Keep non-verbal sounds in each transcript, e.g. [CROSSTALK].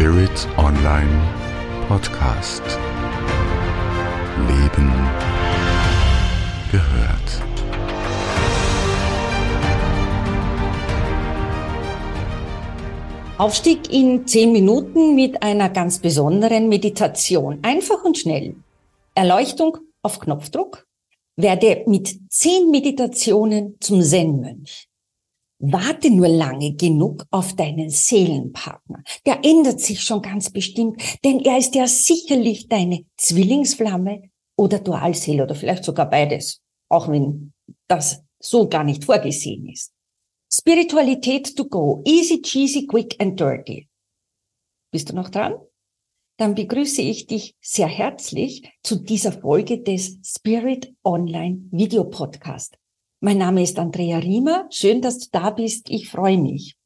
Spirit Online Podcast. Leben gehört. Aufstieg in zehn Minuten mit einer ganz besonderen Meditation. Einfach und schnell. Erleuchtung auf Knopfdruck. Werde mit zehn Meditationen zum Zen-Mönch. Warte nur lange genug auf deinen Seelenpartner. Der ändert sich schon ganz bestimmt, denn er ist ja sicherlich deine Zwillingsflamme oder Dualseele oder vielleicht sogar beides, auch wenn das so gar nicht vorgesehen ist. Spiritualität to go. Easy, cheesy, quick and dirty. Bist du noch dran? Dann begrüße ich dich sehr herzlich zu dieser Folge des Spirit Online Video Podcast. Mein Name ist Andrea Riemer. Schön, dass du da bist. Ich freue mich.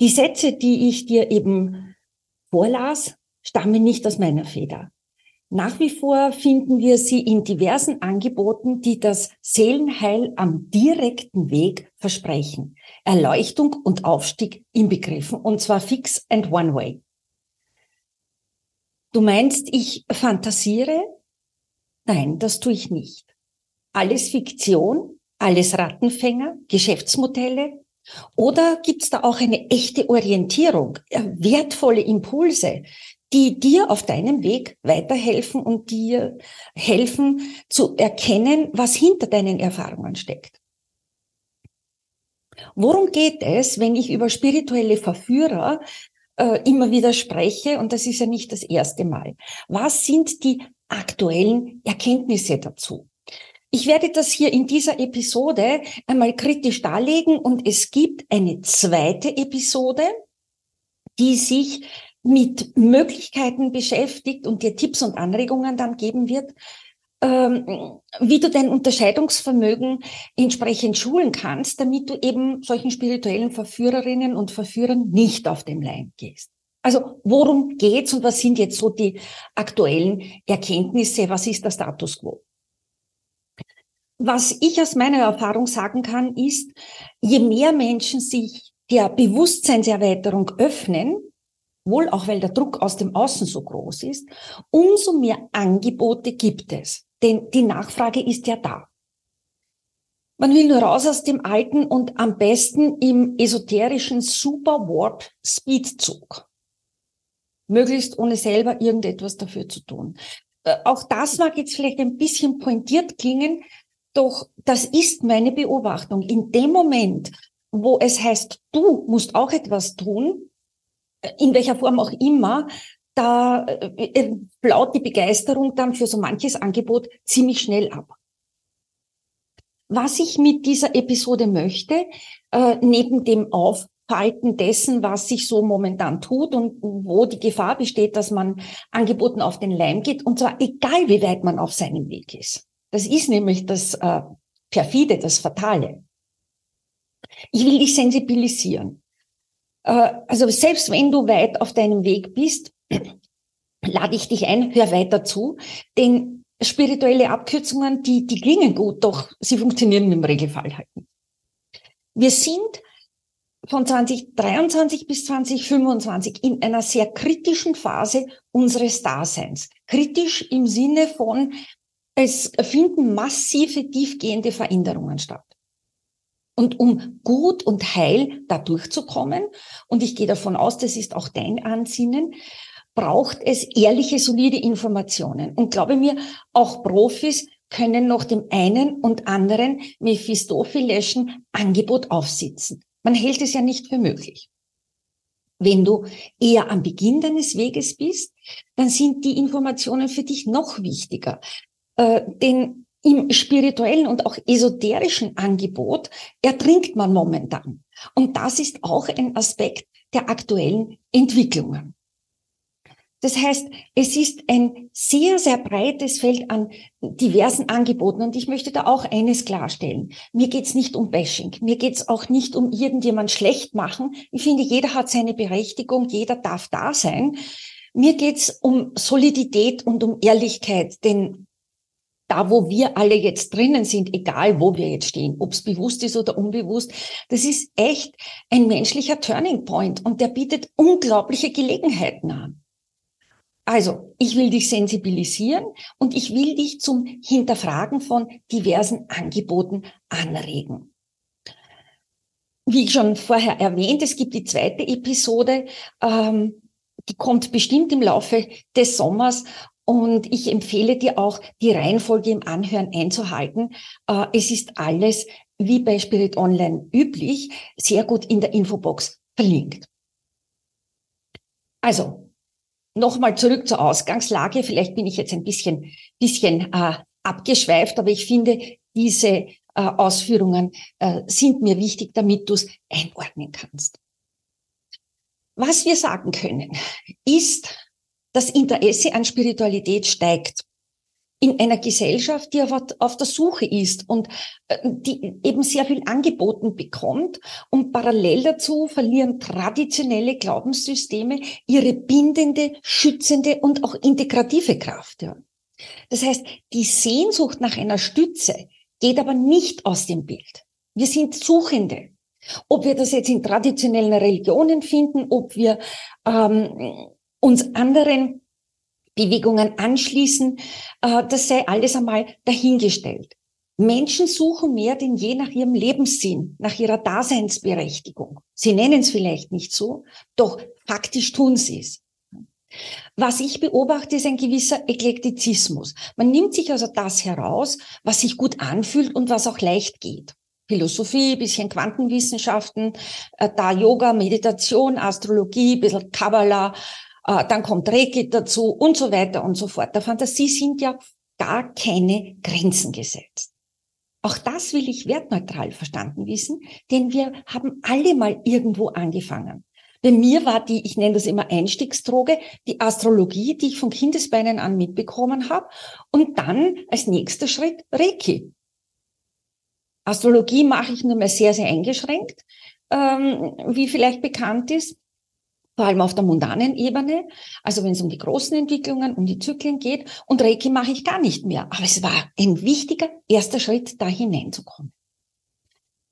Die Sätze, die ich dir eben vorlas, stammen nicht aus meiner Feder. Nach wie vor finden wir sie in diversen Angeboten, die das Seelenheil am direkten Weg versprechen. Erleuchtung und Aufstieg inbegriffen, und zwar fix and one way. Du meinst, ich fantasiere? Nein, das tue ich nicht. Alles Fiktion, alles Rattenfänger, Geschäftsmodelle, oder gibt es da auch eine echte Orientierung, wertvolle Impulse, die dir auf deinem Weg weiterhelfen und dir helfen zu erkennen, was hinter deinen Erfahrungen steckt. Worum geht es, wenn ich über spirituelle Verführer äh, immer wieder spreche? Und das ist ja nicht das erste Mal. Was sind die aktuellen Erkenntnisse dazu? Ich werde das hier in dieser Episode einmal kritisch darlegen und es gibt eine zweite Episode, die sich mit Möglichkeiten beschäftigt und dir Tipps und Anregungen dann geben wird, ähm, wie du dein Unterscheidungsvermögen entsprechend schulen kannst, damit du eben solchen spirituellen Verführerinnen und Verführern nicht auf dem Leim gehst. Also worum geht's und was sind jetzt so die aktuellen Erkenntnisse? Was ist der Status quo? Was ich aus meiner Erfahrung sagen kann, ist, je mehr Menschen sich der Bewusstseinserweiterung öffnen, wohl auch weil der Druck aus dem Außen so groß ist, umso mehr Angebote gibt es. Denn die Nachfrage ist ja da. Man will nur raus aus dem Alten und am besten im esoterischen Super Warp Speedzug. Möglichst ohne selber irgendetwas dafür zu tun. Äh, auch das mag jetzt vielleicht ein bisschen pointiert klingen, doch das ist meine Beobachtung. In dem Moment, wo es heißt, du musst auch etwas tun, in welcher Form auch immer, da äh, blaut die Begeisterung dann für so manches Angebot ziemlich schnell ab. Was ich mit dieser Episode möchte, äh, neben dem Aufhalten dessen, was sich so momentan tut und wo die Gefahr besteht, dass man Angeboten auf den Leim geht, und zwar egal, wie weit man auf seinem Weg ist. Das ist nämlich das äh, perfide, das Fatale. Ich will dich sensibilisieren. Äh, also selbst wenn du weit auf deinem Weg bist, [CLEARS THROAT] lade ich dich ein, hör weiter zu, denn spirituelle Abkürzungen, die, die klingen gut, doch sie funktionieren im Regelfall halt nicht. Wir sind von 2023 bis 2025 in einer sehr kritischen Phase unseres Daseins. Kritisch im Sinne von, es finden massive, tiefgehende Veränderungen statt. Und um gut und heil da durchzukommen, und ich gehe davon aus, das ist auch dein Ansinnen, braucht es ehrliche, solide Informationen. Und glaube mir, auch Profis können noch dem einen und anderen Mephistophelischen Angebot aufsitzen. Man hält es ja nicht für möglich. Wenn du eher am Beginn deines Weges bist, dann sind die Informationen für dich noch wichtiger. Äh, denn im spirituellen und auch esoterischen Angebot ertrinkt man momentan. Und das ist auch ein Aspekt der aktuellen Entwicklungen. Das heißt, es ist ein sehr, sehr breites Feld an diversen Angeboten. Und ich möchte da auch eines klarstellen. Mir geht's nicht um Bashing. Mir geht's auch nicht um irgendjemand schlecht machen. Ich finde, jeder hat seine Berechtigung. Jeder darf da sein. Mir geht's um Solidität und um Ehrlichkeit. Denn da wo wir alle jetzt drinnen sind, egal wo wir jetzt stehen, ob es bewusst ist oder unbewusst, das ist echt ein menschlicher Turning Point und der bietet unglaubliche Gelegenheiten an. Also, ich will dich sensibilisieren und ich will dich zum Hinterfragen von diversen Angeboten anregen. Wie ich schon vorher erwähnt, es gibt die zweite Episode, ähm, die kommt bestimmt im Laufe des Sommers und ich empfehle dir auch, die Reihenfolge im Anhören einzuhalten. Äh, es ist alles, wie bei Spirit Online üblich, sehr gut in der Infobox verlinkt. Also, nochmal zurück zur Ausgangslage. Vielleicht bin ich jetzt ein bisschen, bisschen äh, abgeschweift, aber ich finde, diese äh, Ausführungen äh, sind mir wichtig, damit du es einordnen kannst. Was wir sagen können, ist, das Interesse an Spiritualität steigt in einer Gesellschaft, die auf, der Suche ist und äh, die eben sehr viel angeboten bekommt. Und parallel dazu verlieren traditionelle Glaubenssysteme ihre bindende, schützende und auch integrative Kraft. Das heißt, die Sehnsucht nach einer Stütze geht aber nicht aus dem Bild. Wir sind Suchende. Ob wir das jetzt in traditionellen Religionen finden, ob wir ähm, uns anderen Bewegungen anschließen, äh, das sei alles einmal dahingestellt. Menschen suchen mehr denn je nach ihrem Lebenssinn, nach ihrer Daseinsberechtigung. Sie nennen es vielleicht nicht so, doch faktisch tun sie es. Was ich beobachte, ist ein gewisser Eklektizismus. Man nimmt sich also das heraus, was sich gut anfühlt und was auch leicht geht. Philosophie, bisschen Quantenwissenschaften, äh, da Yoga, Meditation, Astrologie, bisschen Kabbalah, dann kommt Reiki dazu und so weiter und so fort. Der Fantasie sind ja gar keine Grenzen gesetzt. Auch das will ich wertneutral verstanden wissen, denn wir haben alle mal irgendwo angefangen. Bei mir war die, ich nenne das immer Einstiegsdroge, die Astrologie, die ich von Kindesbeinen an mitbekommen habe. Und dann als nächster Schritt Reiki. Astrologie mache ich nur mehr sehr, sehr eingeschränkt, ähm, wie vielleicht bekannt ist vor allem auf der mundanen Ebene, also wenn es um die großen Entwicklungen, um die Zyklen geht. Und Reiki mache ich gar nicht mehr. Aber es war ein wichtiger erster Schritt, da hineinzukommen.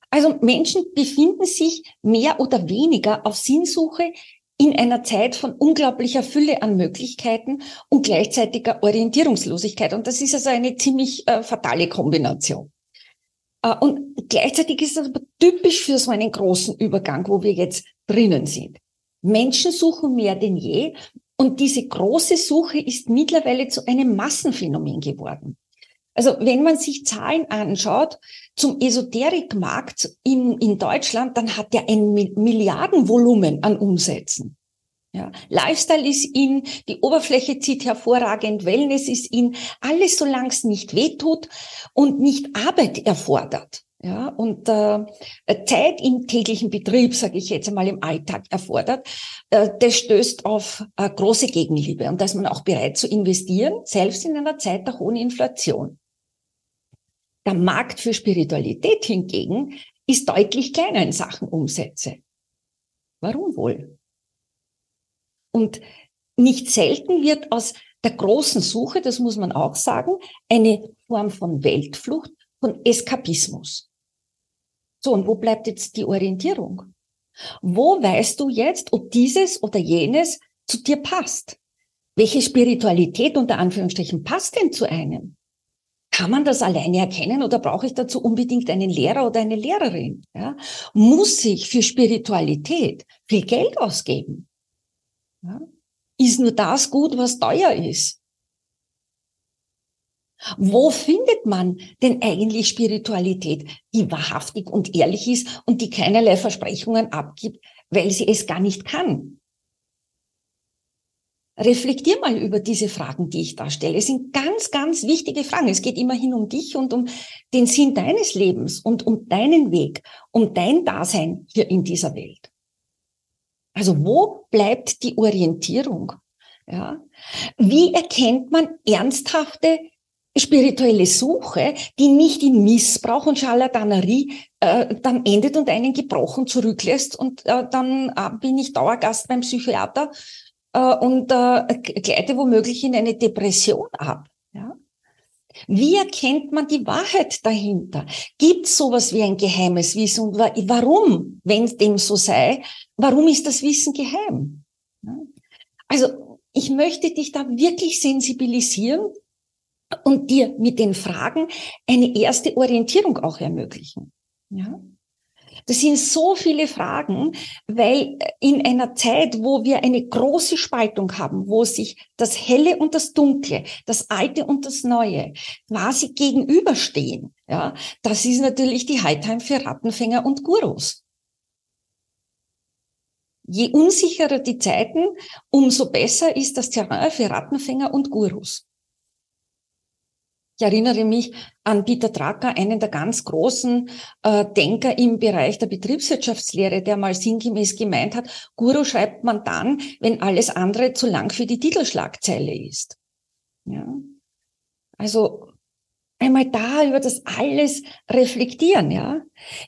Also Menschen befinden sich mehr oder weniger auf Sinnsuche in einer Zeit von unglaublicher Fülle an Möglichkeiten und gleichzeitiger Orientierungslosigkeit. Und das ist also eine ziemlich äh, fatale Kombination. Äh, und gleichzeitig ist es aber typisch für so einen großen Übergang, wo wir jetzt drinnen sind. Menschen suchen mehr denn je und diese große Suche ist mittlerweile zu einem Massenphänomen geworden. Also wenn man sich Zahlen anschaut zum Esoterikmarkt in, in Deutschland, dann hat der ein Milliardenvolumen an Umsätzen. Ja, Lifestyle ist in, die Oberfläche zieht hervorragend, Wellness ist in, alles solange es nicht wehtut und nicht Arbeit erfordert ja, und äh, Zeit im täglichen Betrieb, sage ich jetzt einmal im Alltag erfordert, äh, das stößt auf äh, große Gegenliebe und da ist man auch bereit zu investieren, selbst in einer Zeit der hohen Inflation. Der Markt für Spiritualität hingegen ist deutlich kleiner in Sachen Umsätze. Warum wohl? Und nicht selten wird aus der großen Suche, das muss man auch sagen, eine Form von Weltflucht, von Eskapismus. So, und wo bleibt jetzt die Orientierung? Wo weißt du jetzt, ob dieses oder jenes zu dir passt? Welche Spiritualität unter Anführungsstrichen passt denn zu einem? Kann man das alleine erkennen oder brauche ich dazu unbedingt einen Lehrer oder eine Lehrerin? Ja? Muss ich für Spiritualität viel Geld ausgeben? Ja? Ist nur das gut, was teuer ist? Wo findet man denn eigentlich Spiritualität, die wahrhaftig und ehrlich ist und die keinerlei Versprechungen abgibt, weil sie es gar nicht kann? Reflektier mal über diese Fragen, die ich da stelle. Es sind ganz, ganz wichtige Fragen. Es geht immerhin um dich und um den Sinn deines Lebens und um deinen Weg, um dein Dasein hier in dieser Welt. Also wo bleibt die Orientierung? Ja? Wie erkennt man ernsthafte spirituelle Suche, die nicht in Missbrauch und Scharlatanerie äh, dann endet und einen gebrochen zurücklässt und äh, dann äh, bin ich Dauergast beim Psychiater äh, und äh, gleite womöglich in eine Depression ab. Ja? Wie erkennt man die Wahrheit dahinter? Gibt sowas wie ein geheimes Wissen? Und warum, wenn dem so sei, warum ist das Wissen geheim? Also ich möchte dich da wirklich sensibilisieren und dir mit den Fragen eine erste Orientierung auch ermöglichen. Ja? Das sind so viele Fragen, weil in einer Zeit, wo wir eine große Spaltung haben, wo sich das Helle und das Dunkle, das Alte und das Neue quasi gegenüberstehen, ja, das ist natürlich die Hightime für Rattenfänger und Gurus. Je unsicherer die Zeiten, umso besser ist das Terrain für Rattenfänger und Gurus. Ich erinnere mich an Peter Drucker, einen der ganz großen äh, Denker im Bereich der Betriebswirtschaftslehre, der mal sinngemäß gemeint hat, Guru schreibt man dann, wenn alles andere zu lang für die Titelschlagzeile ist. Ja. Also einmal da über das alles reflektieren, ja.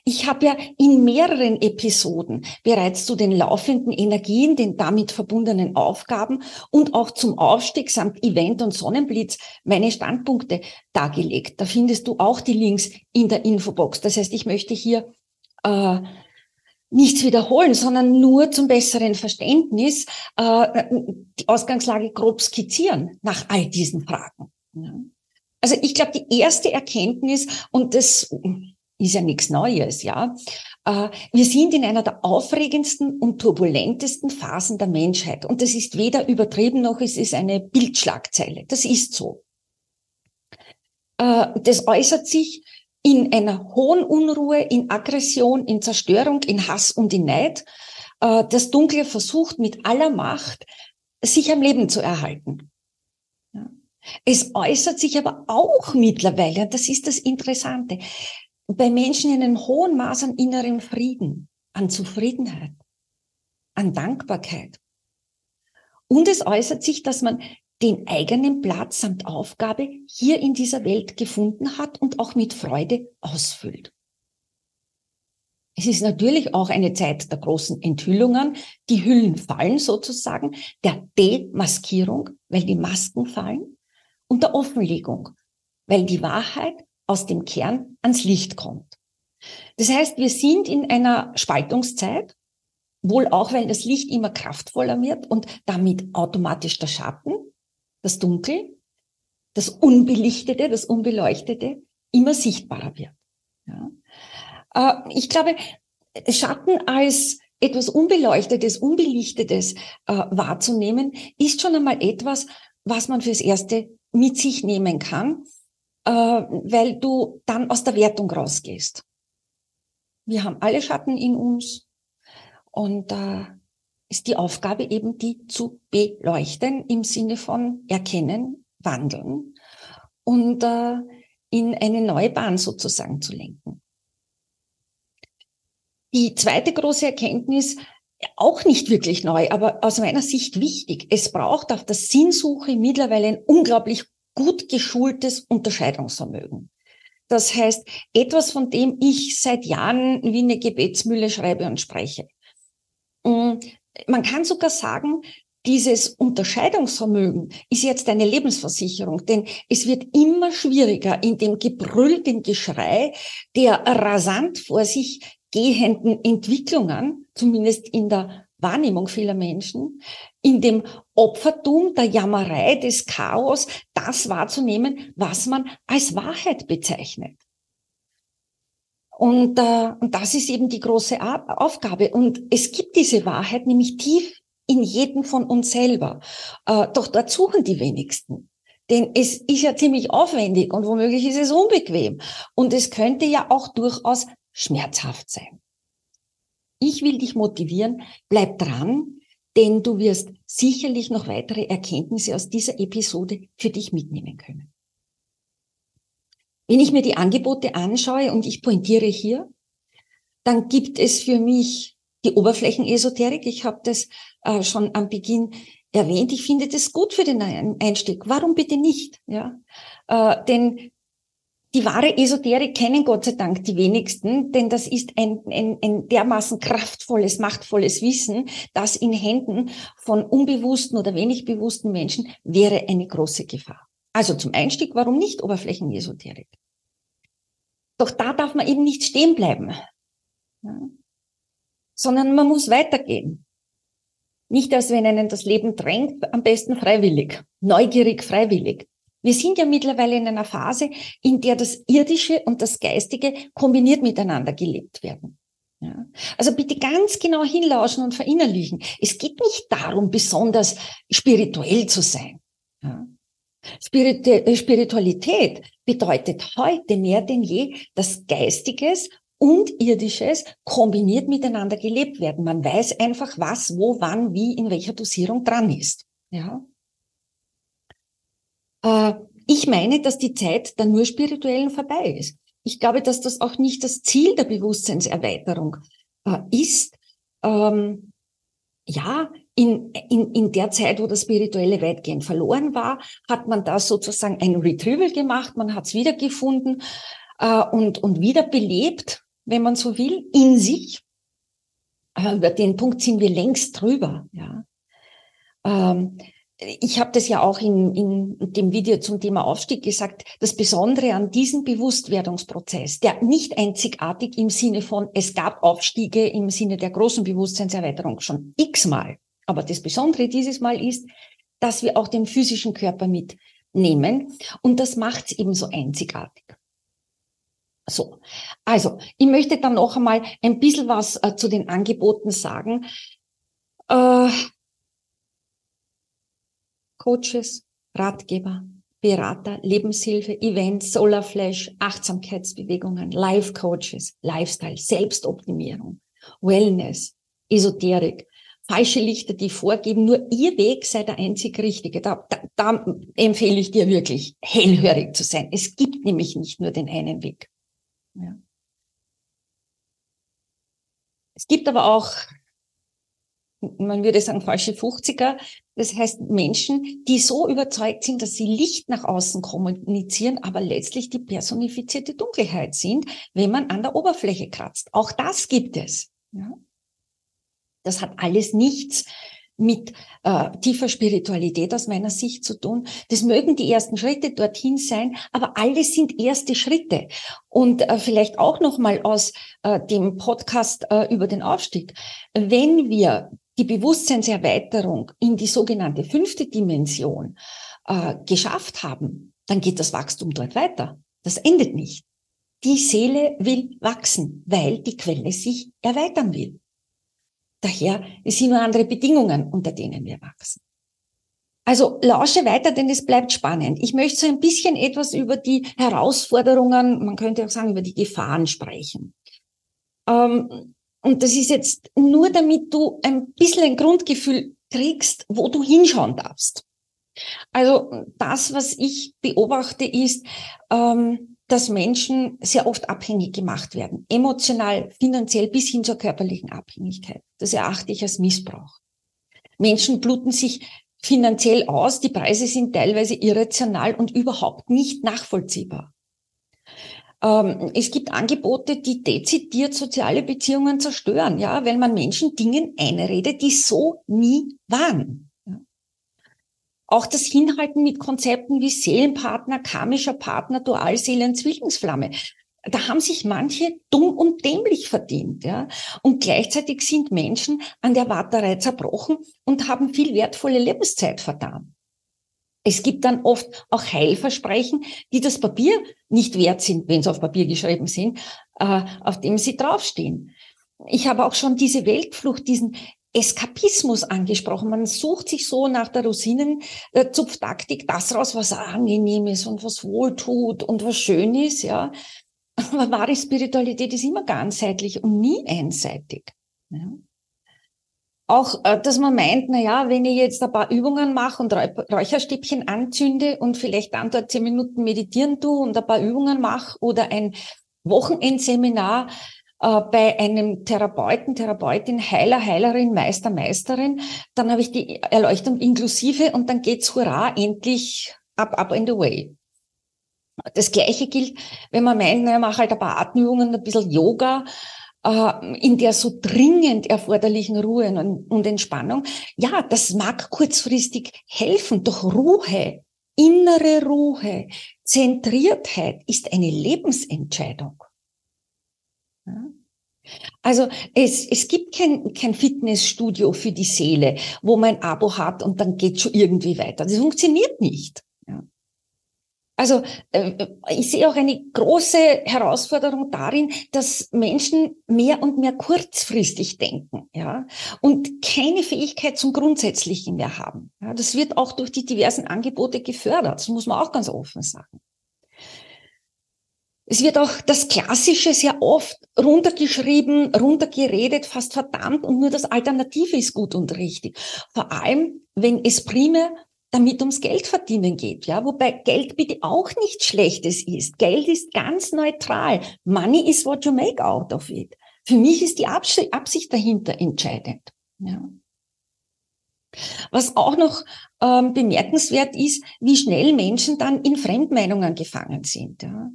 Ich habe ja in mehreren Episoden bereits zu den laufenden Energien, den damit verbundenen Aufgaben und auch zum Aufstieg samt Event und Sonnenblitz meine Standpunkte dargelegt. Da findest du auch die Links in der Infobox. Das heißt, ich möchte hier äh, nichts wiederholen, sondern nur zum besseren Verständnis äh, die Ausgangslage grob skizzieren nach all diesen Fragen. Ja. Also ich glaube, die erste Erkenntnis, und das ist ja nichts Neues, ja, äh, wir sind in einer der aufregendsten und turbulentesten Phasen der Menschheit. Und das ist weder übertrieben noch es ist eine Bildschlagzeile. Das ist so. Äh, das äußert sich in einer hohen Unruhe, in Aggression, in Zerstörung, in Hass und in Neid. Äh, das Dunkle versucht mit aller Macht, sich am Leben zu erhalten. Es äußert sich aber auch mittlerweile, und das ist das Interessante, bei Menschen in einem hohen Maß an innerem Frieden, an Zufriedenheit, an Dankbarkeit. Und es äußert sich, dass man den eigenen Platz samt Aufgabe hier in dieser Welt gefunden hat und auch mit Freude ausfüllt. Es ist natürlich auch eine Zeit der großen Enthüllungen. Die Hüllen fallen sozusagen, der Demaskierung, weil die Masken fallen und der Offenlegung, weil die Wahrheit aus dem Kern ans Licht kommt. Das heißt, wir sind in einer Spaltungszeit, wohl auch, weil das Licht immer kraftvoller wird und damit automatisch der Schatten, das Dunkel, das Unbelichtete, das Unbeleuchtete immer sichtbarer wird. Ja. Äh, ich glaube, Schatten als etwas Unbeleuchtetes, Unbelichtetes äh, wahrzunehmen, ist schon einmal etwas, was man fürs Erste mit sich nehmen kann, äh, weil du dann aus der Wertung rausgehst. Wir haben alle Schatten in uns und äh, ist die Aufgabe eben, die zu beleuchten im Sinne von erkennen, wandeln und äh, in eine neue Bahn sozusagen zu lenken. Die zweite große Erkenntnis, auch nicht wirklich neu, aber aus meiner Sicht wichtig. Es braucht auf der Sinnsuche mittlerweile ein unglaublich gut geschultes Unterscheidungsvermögen. Das heißt, etwas, von dem ich seit Jahren wie eine Gebetsmühle schreibe und spreche. Mm, man kann sogar sagen, dieses Unterscheidungsvermögen ist jetzt eine Lebensversicherung, denn es wird immer schwieriger in dem Gebrüll, dem Geschrei der rasant vor sich gehenden Entwicklungen, zumindest in der Wahrnehmung vieler Menschen, in dem Opfertum, der Jammerei, des Chaos, das wahrzunehmen, was man als Wahrheit bezeichnet. Und, äh, und das ist eben die große Aufgabe. Und es gibt diese Wahrheit nämlich tief in jedem von uns selber. Äh, doch dort suchen die wenigsten. Denn es ist ja ziemlich aufwendig und womöglich ist es unbequem. Und es könnte ja auch durchaus schmerzhaft sein. Ich will dich motivieren, bleib dran, denn du wirst sicherlich noch weitere Erkenntnisse aus dieser Episode für dich mitnehmen können. Wenn ich mir die Angebote anschaue und ich pointiere hier, dann gibt es für mich die Oberflächenesoterik. Ich habe das äh, schon am Beginn erwähnt. Ich finde das gut für den Einstieg. Warum bitte nicht? Ja, äh, denn die wahre Esoterik kennen Gott sei Dank die wenigsten, denn das ist ein, ein, ein dermaßen kraftvolles, machtvolles Wissen, das in Händen von unbewussten oder wenig bewussten Menschen wäre eine große Gefahr. Also zum Einstieg, warum nicht Oberflächenesoterik? Doch da darf man eben nicht stehen bleiben, ja? sondern man muss weitergehen. Nicht, als wenn einen das Leben drängt, am besten freiwillig, neugierig freiwillig. Wir sind ja mittlerweile in einer Phase, in der das Irdische und das Geistige kombiniert miteinander gelebt werden. Ja. Also bitte ganz genau hinlauschen und verinnerlichen. Es geht nicht darum, besonders spirituell zu sein. Ja. Äh, Spiritualität bedeutet heute mehr denn je, dass Geistiges und Irdisches kombiniert miteinander gelebt werden. Man weiß einfach, was, wo, wann, wie, in welcher Dosierung dran ist. Ja. Äh, ich meine, dass die Zeit der nur spirituellen vorbei ist. Ich glaube, dass das auch nicht das Ziel der Bewusstseinserweiterung äh, ist. Ähm, ja, in, in, in der Zeit, wo das Spirituelle weitgehend verloren war, hat man da sozusagen ein Retrieval gemacht, man hat es wiedergefunden äh, und, und wiederbelebt, wenn man so will, in sich. Aber über den Punkt sind wir längst drüber. Ja. Ähm, ich habe das ja auch in, in dem Video zum Thema Aufstieg gesagt, das Besondere an diesem Bewusstwerdungsprozess, der nicht einzigartig im Sinne von, es gab Aufstiege im Sinne der großen Bewusstseinserweiterung schon x-mal. Aber das Besondere dieses Mal ist, dass wir auch den physischen Körper mitnehmen. Und das macht es eben einzigartig. So, also ich möchte dann noch einmal ein bisschen was äh, zu den Angeboten sagen. Äh, Coaches, Ratgeber, Berater, Lebenshilfe, Events, Solarflash, Achtsamkeitsbewegungen, Life-Coaches, Lifestyle, Selbstoptimierung, Wellness, Esoterik, falsche Lichter, die vorgeben, nur ihr Weg sei der einzig richtige. Da, da, da empfehle ich dir wirklich, hellhörig zu sein. Es gibt nämlich nicht nur den einen Weg. Ja. Es gibt aber auch man würde sagen, falsche 50er. Das heißt Menschen, die so überzeugt sind, dass sie Licht nach außen kommunizieren, aber letztlich die personifizierte Dunkelheit sind, wenn man an der Oberfläche kratzt. Auch das gibt es. Ja? Das hat alles nichts mit äh, tiefer Spiritualität aus meiner Sicht zu tun. Das mögen die ersten Schritte dorthin sein, aber alles sind erste Schritte. Und äh, vielleicht auch noch mal aus äh, dem Podcast äh, über den Aufstieg. Wenn wir die Bewusstseinserweiterung in die sogenannte fünfte Dimension äh, geschafft haben, dann geht das Wachstum dort weiter. Das endet nicht. Die Seele will wachsen, weil die Quelle sich erweitern will. Daher es sind nur andere Bedingungen, unter denen wir wachsen. Also lausche weiter, denn es bleibt spannend. Ich möchte so ein bisschen etwas über die Herausforderungen, man könnte auch sagen, über die Gefahren sprechen. Ähm, und das ist jetzt nur, damit du ein bisschen ein Grundgefühl kriegst, wo du hinschauen darfst. Also das, was ich beobachte, ist, ähm, dass Menschen sehr oft abhängig gemacht werden, emotional, finanziell bis hin zur körperlichen Abhängigkeit. Das erachte ich als Missbrauch. Menschen bluten sich finanziell aus, die Preise sind teilweise irrational und überhaupt nicht nachvollziehbar. Ähm, es gibt Angebote, die dezidiert soziale Beziehungen zerstören, ja, weil man Menschen Dingen einredet, die so nie waren. Auch das Hinhalten mit Konzepten wie Seelenpartner, karmischer Partner, Dualseelen, Zwillingsflamme. Da haben sich manche dumm und dämlich verdient, ja. Und gleichzeitig sind Menschen an der Warterei zerbrochen und haben viel wertvolle Lebenszeit vertan. Es gibt dann oft auch Heilversprechen, die das Papier nicht wert sind, wenn sie auf Papier geschrieben sind, äh, auf dem sie draufstehen. Ich habe auch schon diese Weltflucht, diesen Eskapismus angesprochen. Man sucht sich so nach der Rosinenzupftaktik das raus, was angenehm ist und was wohltut und was schön ist, ja. Aber wahre Spiritualität ist immer ganzheitlich und nie einseitig. Ja auch, äh, dass man meint, na ja, wenn ich jetzt ein paar Übungen mache und Räucherstäbchen anzünde und vielleicht dann dort zehn Minuten meditieren tue und ein paar Übungen mache oder ein Wochenendseminar äh, bei einem Therapeuten, Therapeutin, Heiler, Heilerin, Meister, Meisterin, dann habe ich die Erleuchtung inklusive und dann geht's hurra, endlich up, up and away. Das Gleiche gilt, wenn man meint, na, ich mache halt ein paar Atemübungen, ein bisschen Yoga, in der so dringend erforderlichen Ruhe und, und Entspannung. Ja, das mag kurzfristig helfen, doch Ruhe innere Ruhe, Zentriertheit ist eine Lebensentscheidung. Also es, es gibt kein, kein Fitnessstudio für die Seele, wo man ein Abo hat und dann geht schon irgendwie weiter. Das funktioniert nicht. Also äh, ich sehe auch eine große Herausforderung darin, dass Menschen mehr und mehr kurzfristig denken, ja, und keine Fähigkeit zum Grundsätzlichen mehr haben. Ja, das wird auch durch die diversen Angebote gefördert. Das muss man auch ganz offen sagen. Es wird auch das Klassische sehr oft runtergeschrieben, runtergeredet, fast verdammt und nur das Alternative ist gut und richtig. Vor allem, wenn es primär damit ums Geld verdienen geht, ja, wobei Geld bitte auch nichts Schlechtes ist. Geld ist ganz neutral. Money is what you make out of it. Für mich ist die Absicht dahinter entscheidend. Ja. Was auch noch ähm, bemerkenswert ist, wie schnell Menschen dann in Fremdmeinungen gefangen sind. Ja.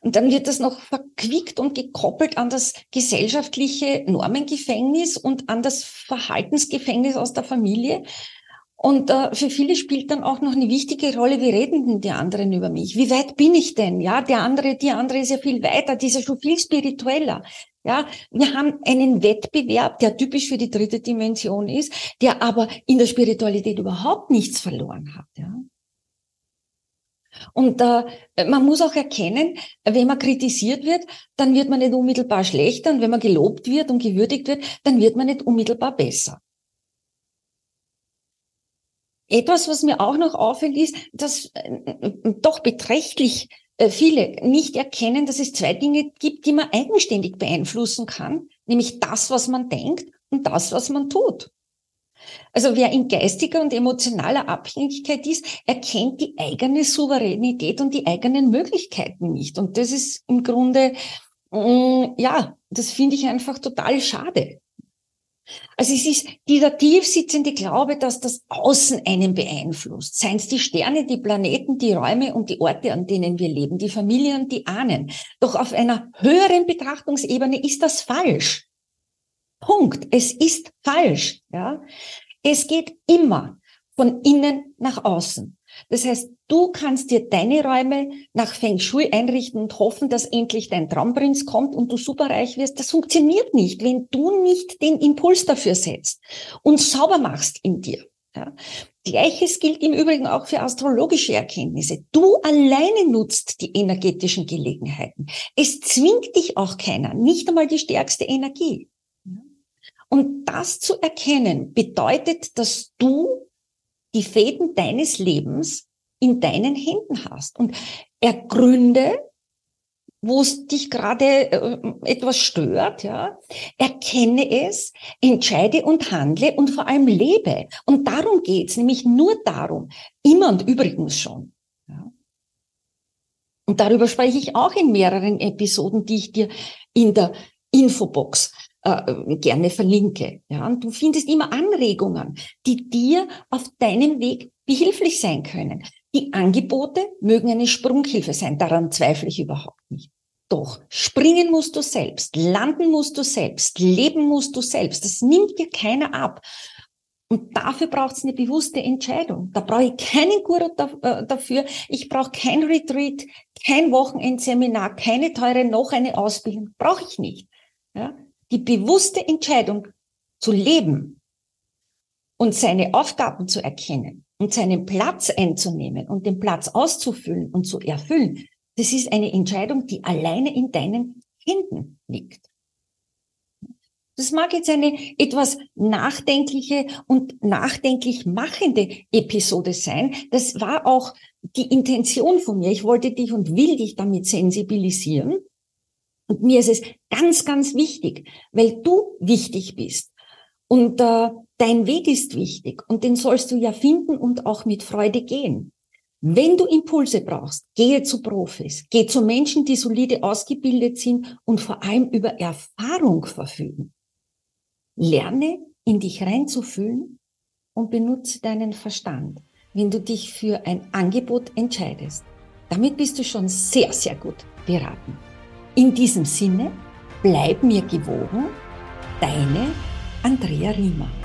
Und dann wird das noch verquickt und gekoppelt an das gesellschaftliche Normengefängnis und an das Verhaltensgefängnis aus der Familie. Und äh, für viele spielt dann auch noch eine wichtige Rolle, wie reden denn die anderen über mich? Wie weit bin ich denn? Ja, der andere, die andere ist ja viel weiter, die ist ja schon viel spiritueller. Ja, wir haben einen Wettbewerb, der typisch für die dritte Dimension ist, der aber in der Spiritualität überhaupt nichts verloren hat. Ja. Und äh, man muss auch erkennen, wenn man kritisiert wird, dann wird man nicht unmittelbar schlechter und wenn man gelobt wird und gewürdigt wird, dann wird man nicht unmittelbar besser. Etwas, was mir auch noch auffällt, ist, dass äh, doch beträchtlich äh, viele nicht erkennen, dass es zwei Dinge gibt, die man eigenständig beeinflussen kann, nämlich das, was man denkt und das, was man tut. Also wer in geistiger und emotionaler Abhängigkeit ist, erkennt die eigene Souveränität und die eigenen Möglichkeiten nicht. Und das ist im Grunde, mm, ja, das finde ich einfach total schade. Also es ist dieser tiefsitzende Glaube, dass das Außen einen beeinflusst. Seien es die Sterne, die Planeten, die Räume und die Orte, an denen wir leben, die Familien, die Ahnen. Doch auf einer höheren Betrachtungsebene ist das falsch. Punkt. Es ist falsch. Ja. Es geht immer von innen nach außen. Das heißt, du kannst dir deine Räume nach Feng Shui einrichten und hoffen, dass endlich dein Traumprinz kommt und du superreich wirst. Das funktioniert nicht, wenn du nicht den Impuls dafür setzt und sauber machst in dir. Ja. Gleiches gilt im Übrigen auch für astrologische Erkenntnisse. Du alleine nutzt die energetischen Gelegenheiten. Es zwingt dich auch keiner, nicht einmal die stärkste Energie. Und das zu erkennen bedeutet, dass du die Fäden deines Lebens in deinen Händen hast und ergründe, wo es dich gerade äh, etwas stört, ja, erkenne es, entscheide und handle und vor allem lebe. Und darum geht's, nämlich nur darum, immer und übrigens schon. Ja. Und darüber spreche ich auch in mehreren Episoden, die ich dir in der Infobox äh, gerne verlinke. Ja, und du findest immer Anregungen, die dir auf deinem Weg behilflich sein können. Die Angebote mögen eine Sprunghilfe sein, daran zweifle ich überhaupt nicht. Doch springen musst du selbst, landen musst du selbst, leben musst du selbst. Das nimmt dir keiner ab. Und dafür braucht es eine bewusste Entscheidung. Da brauche ich keinen Guru äh, dafür. Ich brauche kein Retreat, kein Wochenendseminar, keine teure noch eine Ausbildung. Brauche ich nicht. Ja? die bewusste Entscheidung zu leben und seine Aufgaben zu erkennen und seinen Platz einzunehmen und den Platz auszufüllen und zu erfüllen, das ist eine Entscheidung, die alleine in deinen Händen liegt. Das mag jetzt eine etwas nachdenkliche und nachdenklich machende Episode sein. Das war auch die Intention von mir. Ich wollte dich und will dich damit sensibilisieren. Und mir ist es ganz, ganz wichtig, weil du wichtig bist. Und äh, dein Weg ist wichtig und den sollst du ja finden und auch mit Freude gehen. Wenn du Impulse brauchst, gehe zu Profis, geh zu Menschen, die solide ausgebildet sind und vor allem über Erfahrung verfügen. Lerne in dich reinzufühlen und benutze deinen Verstand, wenn du dich für ein Angebot entscheidest. Damit bist du schon sehr, sehr gut beraten. In diesem Sinne, bleib mir gewogen, deine Andrea Riemer.